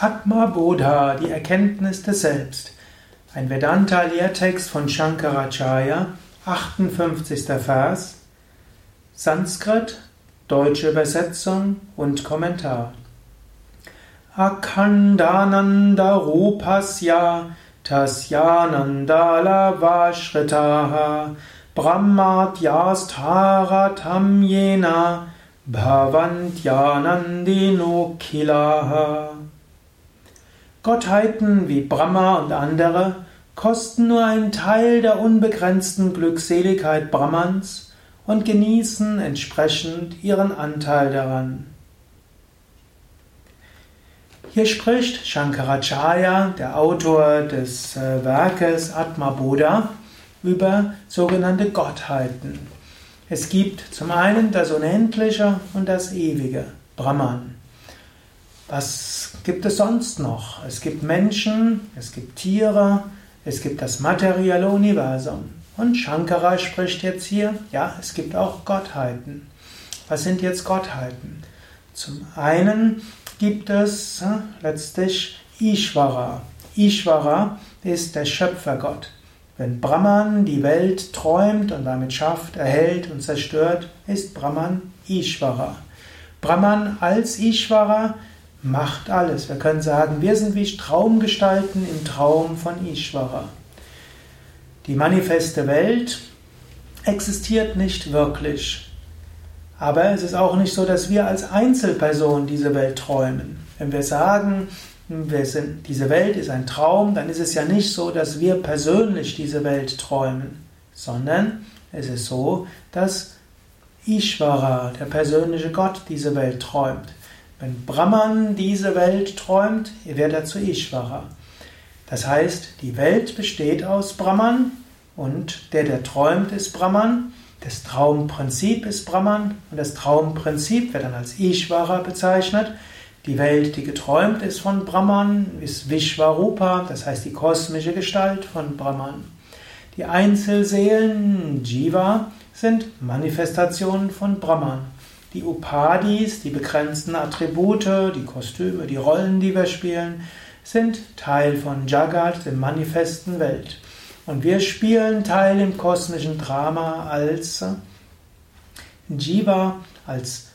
Atma Bodha, die Erkenntnis des Selbst. Ein Vedanta-Lehrtext von Shankaracharya, 58. Vers, Sanskrit, deutsche Übersetzung und Kommentar. Akhandananda Rupasya Tasyanandala Vashritaha Brahmatyastharatam Yena Bhavantyanandino Kilaha Gottheiten wie Brahma und andere kosten nur einen Teil der unbegrenzten Glückseligkeit Brahmans und genießen entsprechend ihren Anteil daran. Hier spricht Shankaracharya, der Autor des äh, Werkes Atma Bodha, über sogenannte Gottheiten. Es gibt zum einen das Unendliche und das Ewige, Brahman. Was gibt es sonst noch? Es gibt Menschen, es gibt Tiere, es gibt das materielle Universum. Und Shankara spricht jetzt hier, ja, es gibt auch Gottheiten. Was sind jetzt Gottheiten? Zum einen gibt es äh, letztlich Ishvara. Ishvara ist der Schöpfergott. Wenn Brahman die Welt träumt und damit schafft, erhält und zerstört, ist Brahman Ishvara. Brahman als Ishvara macht alles. Wir können sagen, wir sind wie Traumgestalten im Traum von Ishvara. Die manifeste Welt existiert nicht wirklich. Aber es ist auch nicht so, dass wir als Einzelperson diese Welt träumen. Wenn wir sagen, wir sind, diese Welt ist ein Traum, dann ist es ja nicht so, dass wir persönlich diese Welt träumen, sondern es ist so, dass Ishvara, der persönliche Gott, diese Welt träumt. Wenn Brahman diese Welt träumt, wird er zu Ishvara. Das heißt, die Welt besteht aus Brahman und der, der träumt, ist Brahman. Das Traumprinzip ist Brahman und das Traumprinzip wird dann als Ishvara bezeichnet. Die Welt, die geträumt ist von Brahman, ist Vishvarupa, das heißt die kosmische Gestalt von Brahman. Die Einzelseelen, Jiva, sind Manifestationen von Brahman. Die Upadis, die begrenzten Attribute, die Kostüme, die Rollen, die wir spielen, sind Teil von Jagat, der manifesten Welt. Und wir spielen Teil im kosmischen Drama als Jiva, als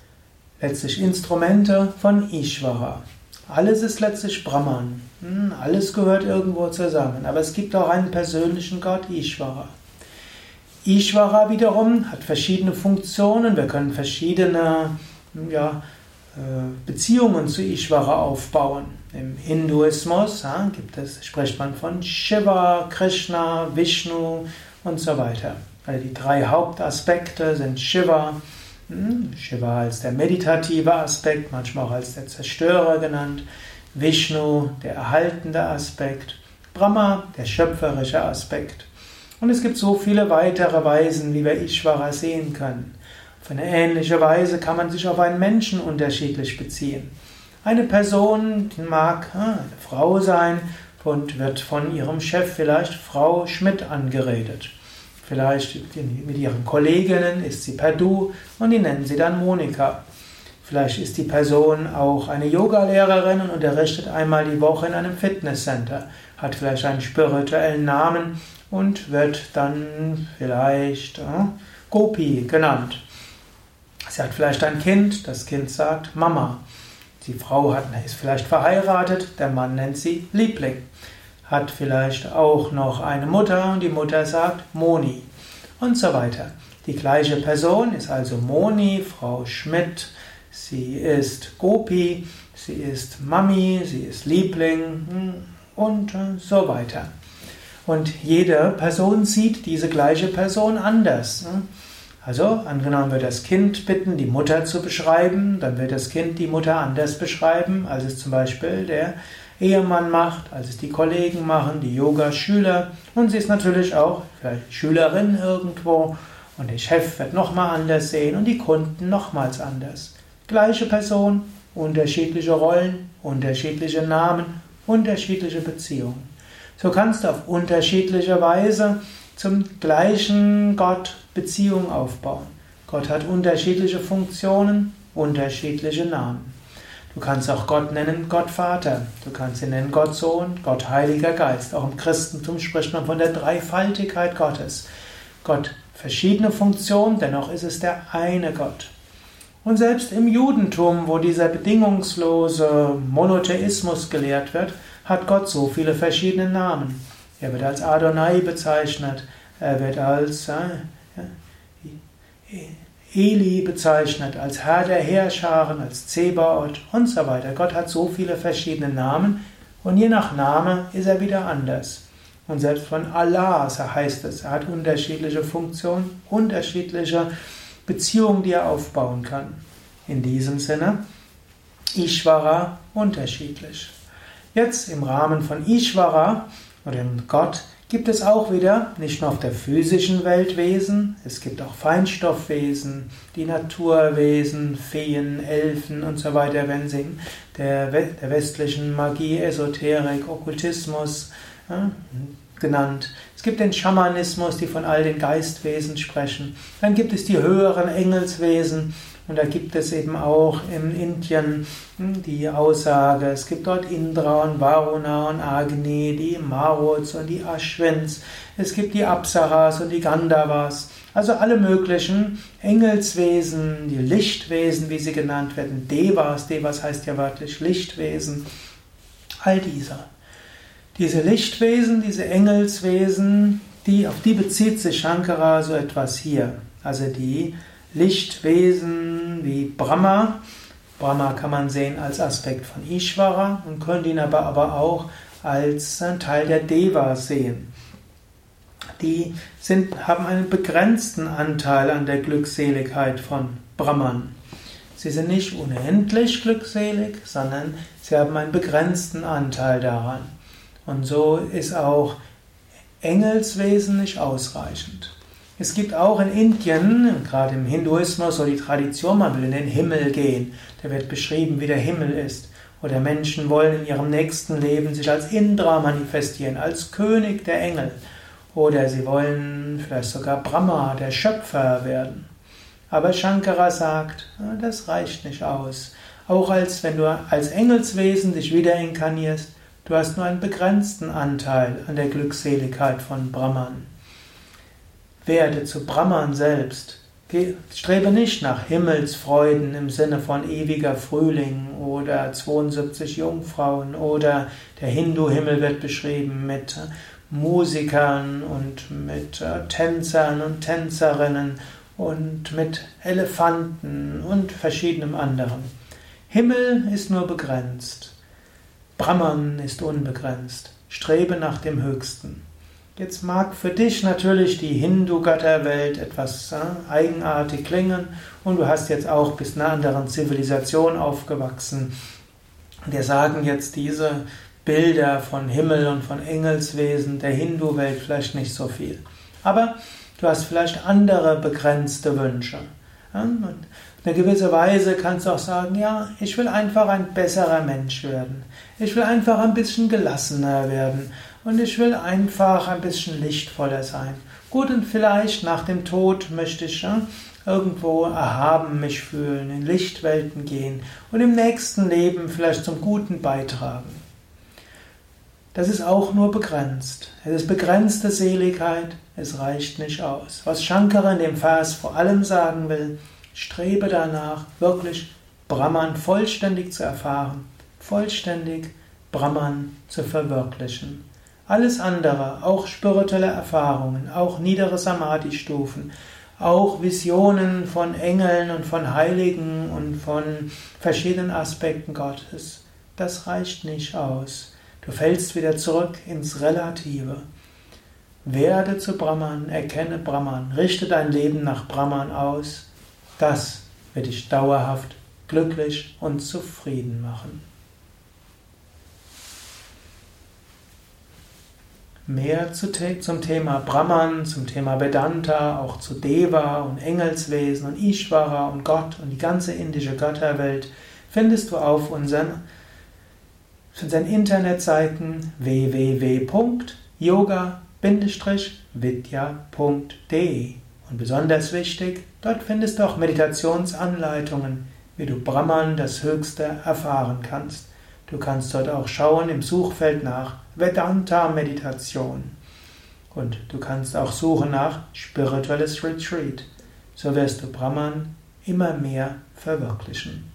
letztlich Instrumente von Ishvara. Alles ist letztlich Brahman. Hm, alles gehört irgendwo zusammen. Aber es gibt auch einen persönlichen Gott, Ishvara. Ishvara wiederum hat verschiedene Funktionen. Wir können verschiedene ja, äh, Beziehungen zu Ishvara aufbauen. Im Hinduismus ja, gibt es, spricht man von Shiva, Krishna, Vishnu und so weiter. Also die drei Hauptaspekte sind Shiva, hm, Shiva als der meditative Aspekt, manchmal auch als der Zerstörer genannt, Vishnu der erhaltende Aspekt, Brahma der schöpferische Aspekt. Und es gibt so viele weitere Weisen, wie wir Ishvara sehen können. Auf eine ähnliche Weise kann man sich auf einen Menschen unterschiedlich beziehen. Eine Person mag ah, eine Frau sein und wird von ihrem Chef vielleicht Frau Schmidt angeredet. Vielleicht mit ihren Kolleginnen ist sie per Du und die nennen sie dann Monika. Vielleicht ist die Person auch eine Yogalehrerin und unterrichtet einmal die Woche in einem Fitnesscenter, hat vielleicht einen spirituellen Namen und wird dann vielleicht äh, Gopi genannt. Sie hat vielleicht ein Kind, das Kind sagt Mama. Die Frau hat, ist vielleicht verheiratet, der Mann nennt sie Liebling. Hat vielleicht auch noch eine Mutter und die Mutter sagt Moni und so weiter. Die gleiche Person ist also Moni, Frau Schmidt, sie ist Gopi, sie ist Mami, sie ist Liebling hm, und äh, so weiter. Und jede Person sieht diese gleiche Person anders. Also, angenommen wir das Kind bitten, die Mutter zu beschreiben, dann wird das Kind die Mutter anders beschreiben, als es zum Beispiel der Ehemann macht, als es die Kollegen machen, die Yoga-Schüler und sie ist natürlich auch vielleicht Schülerin irgendwo und der Chef wird nochmal anders sehen und die Kunden nochmals anders. Gleiche Person, unterschiedliche Rollen, unterschiedliche Namen, unterschiedliche Beziehungen. So kannst du auf unterschiedliche Weise zum gleichen Gott Beziehungen aufbauen. Gott hat unterschiedliche Funktionen, unterschiedliche Namen. Du kannst auch Gott nennen Gott Vater. Du kannst ihn nennen Gott Sohn, Gott Heiliger Geist. Auch im Christentum spricht man von der Dreifaltigkeit Gottes. Gott verschiedene Funktionen, dennoch ist es der eine Gott. Und selbst im Judentum, wo dieser bedingungslose Monotheismus gelehrt wird, hat Gott so viele verschiedene Namen. Er wird als Adonai bezeichnet, er wird als äh, Eli bezeichnet, als Herr der Heerscharen, als Zebaoth und so weiter. Gott hat so viele verschiedene Namen und je nach Name ist er wieder anders. Und selbst von Allah heißt es, er hat unterschiedliche Funktionen, unterschiedliche Beziehungen, die er aufbauen kann. In diesem Sinne, Ishvara unterschiedlich. Jetzt im Rahmen von Ishvara oder in Gott gibt es auch wieder nicht nur auf der physischen Welt Wesen, es gibt auch Feinstoffwesen, die Naturwesen, Feen, Elfen und so weiter, wenn sie der, der westlichen Magie, Esoterik, Okkultismus genannt. Es gibt den Schamanismus, die von all den Geistwesen sprechen. Dann gibt es die höheren Engelswesen. Und da gibt es eben auch in Indien hm, die Aussage, es gibt dort Indra und Varuna und Agni, die Maruts und die Ashwins, es gibt die Apsaras und die Gandhavas, also alle möglichen Engelswesen, die Lichtwesen, wie sie genannt werden, Devas, Devas heißt ja wörtlich Lichtwesen, all dieser. Diese Lichtwesen, diese Engelswesen, die, auf die bezieht sich Shankara so etwas hier. Also die Lichtwesen wie Brahma. Brahma kann man sehen als Aspekt von Ishvara und könnte ihn aber, aber auch als ein Teil der Deva sehen. Die sind, haben einen begrenzten Anteil an der Glückseligkeit von Brahman. Sie sind nicht unendlich glückselig, sondern sie haben einen begrenzten Anteil daran. Und so ist auch Engelswesen nicht ausreichend. Es gibt auch in Indien, gerade im Hinduismus, so die Tradition, man will in den Himmel gehen. Da wird beschrieben, wie der Himmel ist. Oder Menschen wollen in ihrem nächsten Leben sich als Indra manifestieren, als König der Engel. Oder sie wollen vielleicht sogar Brahma, der Schöpfer werden. Aber Shankara sagt, das reicht nicht aus. Auch als wenn du als Engelswesen dich wieder inkarnierst, Du hast nur einen begrenzten Anteil an der Glückseligkeit von Brahman. Werde zu Brahman selbst. Strebe nicht nach Himmelsfreuden im Sinne von ewiger Frühling oder 72 Jungfrauen oder der Hindu-Himmel wird beschrieben mit Musikern und mit äh, Tänzern und Tänzerinnen und mit Elefanten und verschiedenem anderen. Himmel ist nur begrenzt. Brahman ist unbegrenzt. Strebe nach dem Höchsten. Jetzt mag für dich natürlich die Hindu-Götterwelt etwas äh, eigenartig klingen und du hast jetzt auch bis einer anderen Zivilisation aufgewachsen. Wir sagen jetzt diese Bilder von Himmel und von Engelswesen der Hindu-Welt vielleicht nicht so viel. Aber du hast vielleicht andere begrenzte Wünsche. Ja? In einer gewissen Weise kannst du auch sagen, ja, ich will einfach ein besserer Mensch werden. Ich will einfach ein bisschen gelassener werden. Und ich will einfach ein bisschen lichtvoller sein. Gut, und vielleicht nach dem Tod möchte ich ja, irgendwo erhaben mich fühlen, in Lichtwelten gehen und im nächsten Leben vielleicht zum Guten beitragen. Das ist auch nur begrenzt. Es ist begrenzte Seligkeit, es reicht nicht aus. Was Shankara in dem Vers vor allem sagen will, Strebe danach, wirklich Brahman vollständig zu erfahren, vollständig Brahman zu verwirklichen. Alles andere, auch spirituelle Erfahrungen, auch niedere Samadhi-Stufen, auch Visionen von Engeln und von Heiligen und von verschiedenen Aspekten Gottes, das reicht nicht aus. Du fällst wieder zurück ins Relative. Werde zu Brahman, erkenne Brahman, richte dein Leben nach Brahman aus, das wird dich dauerhaft glücklich und zufrieden machen. Mehr zum Thema Brahman, zum Thema Vedanta, auch zu Deva und Engelswesen und Ishvara und Gott und die ganze indische Götterwelt findest du auf unseren, unseren Internetseiten www.yoga-vidya.de. Und besonders wichtig, dort findest du auch Meditationsanleitungen, wie du Brahman, das Höchste, erfahren kannst. Du kannst dort auch schauen im Suchfeld nach Vedanta-Meditation. Und du kannst auch suchen nach spirituelles Retreat. So wirst du Brahman immer mehr verwirklichen.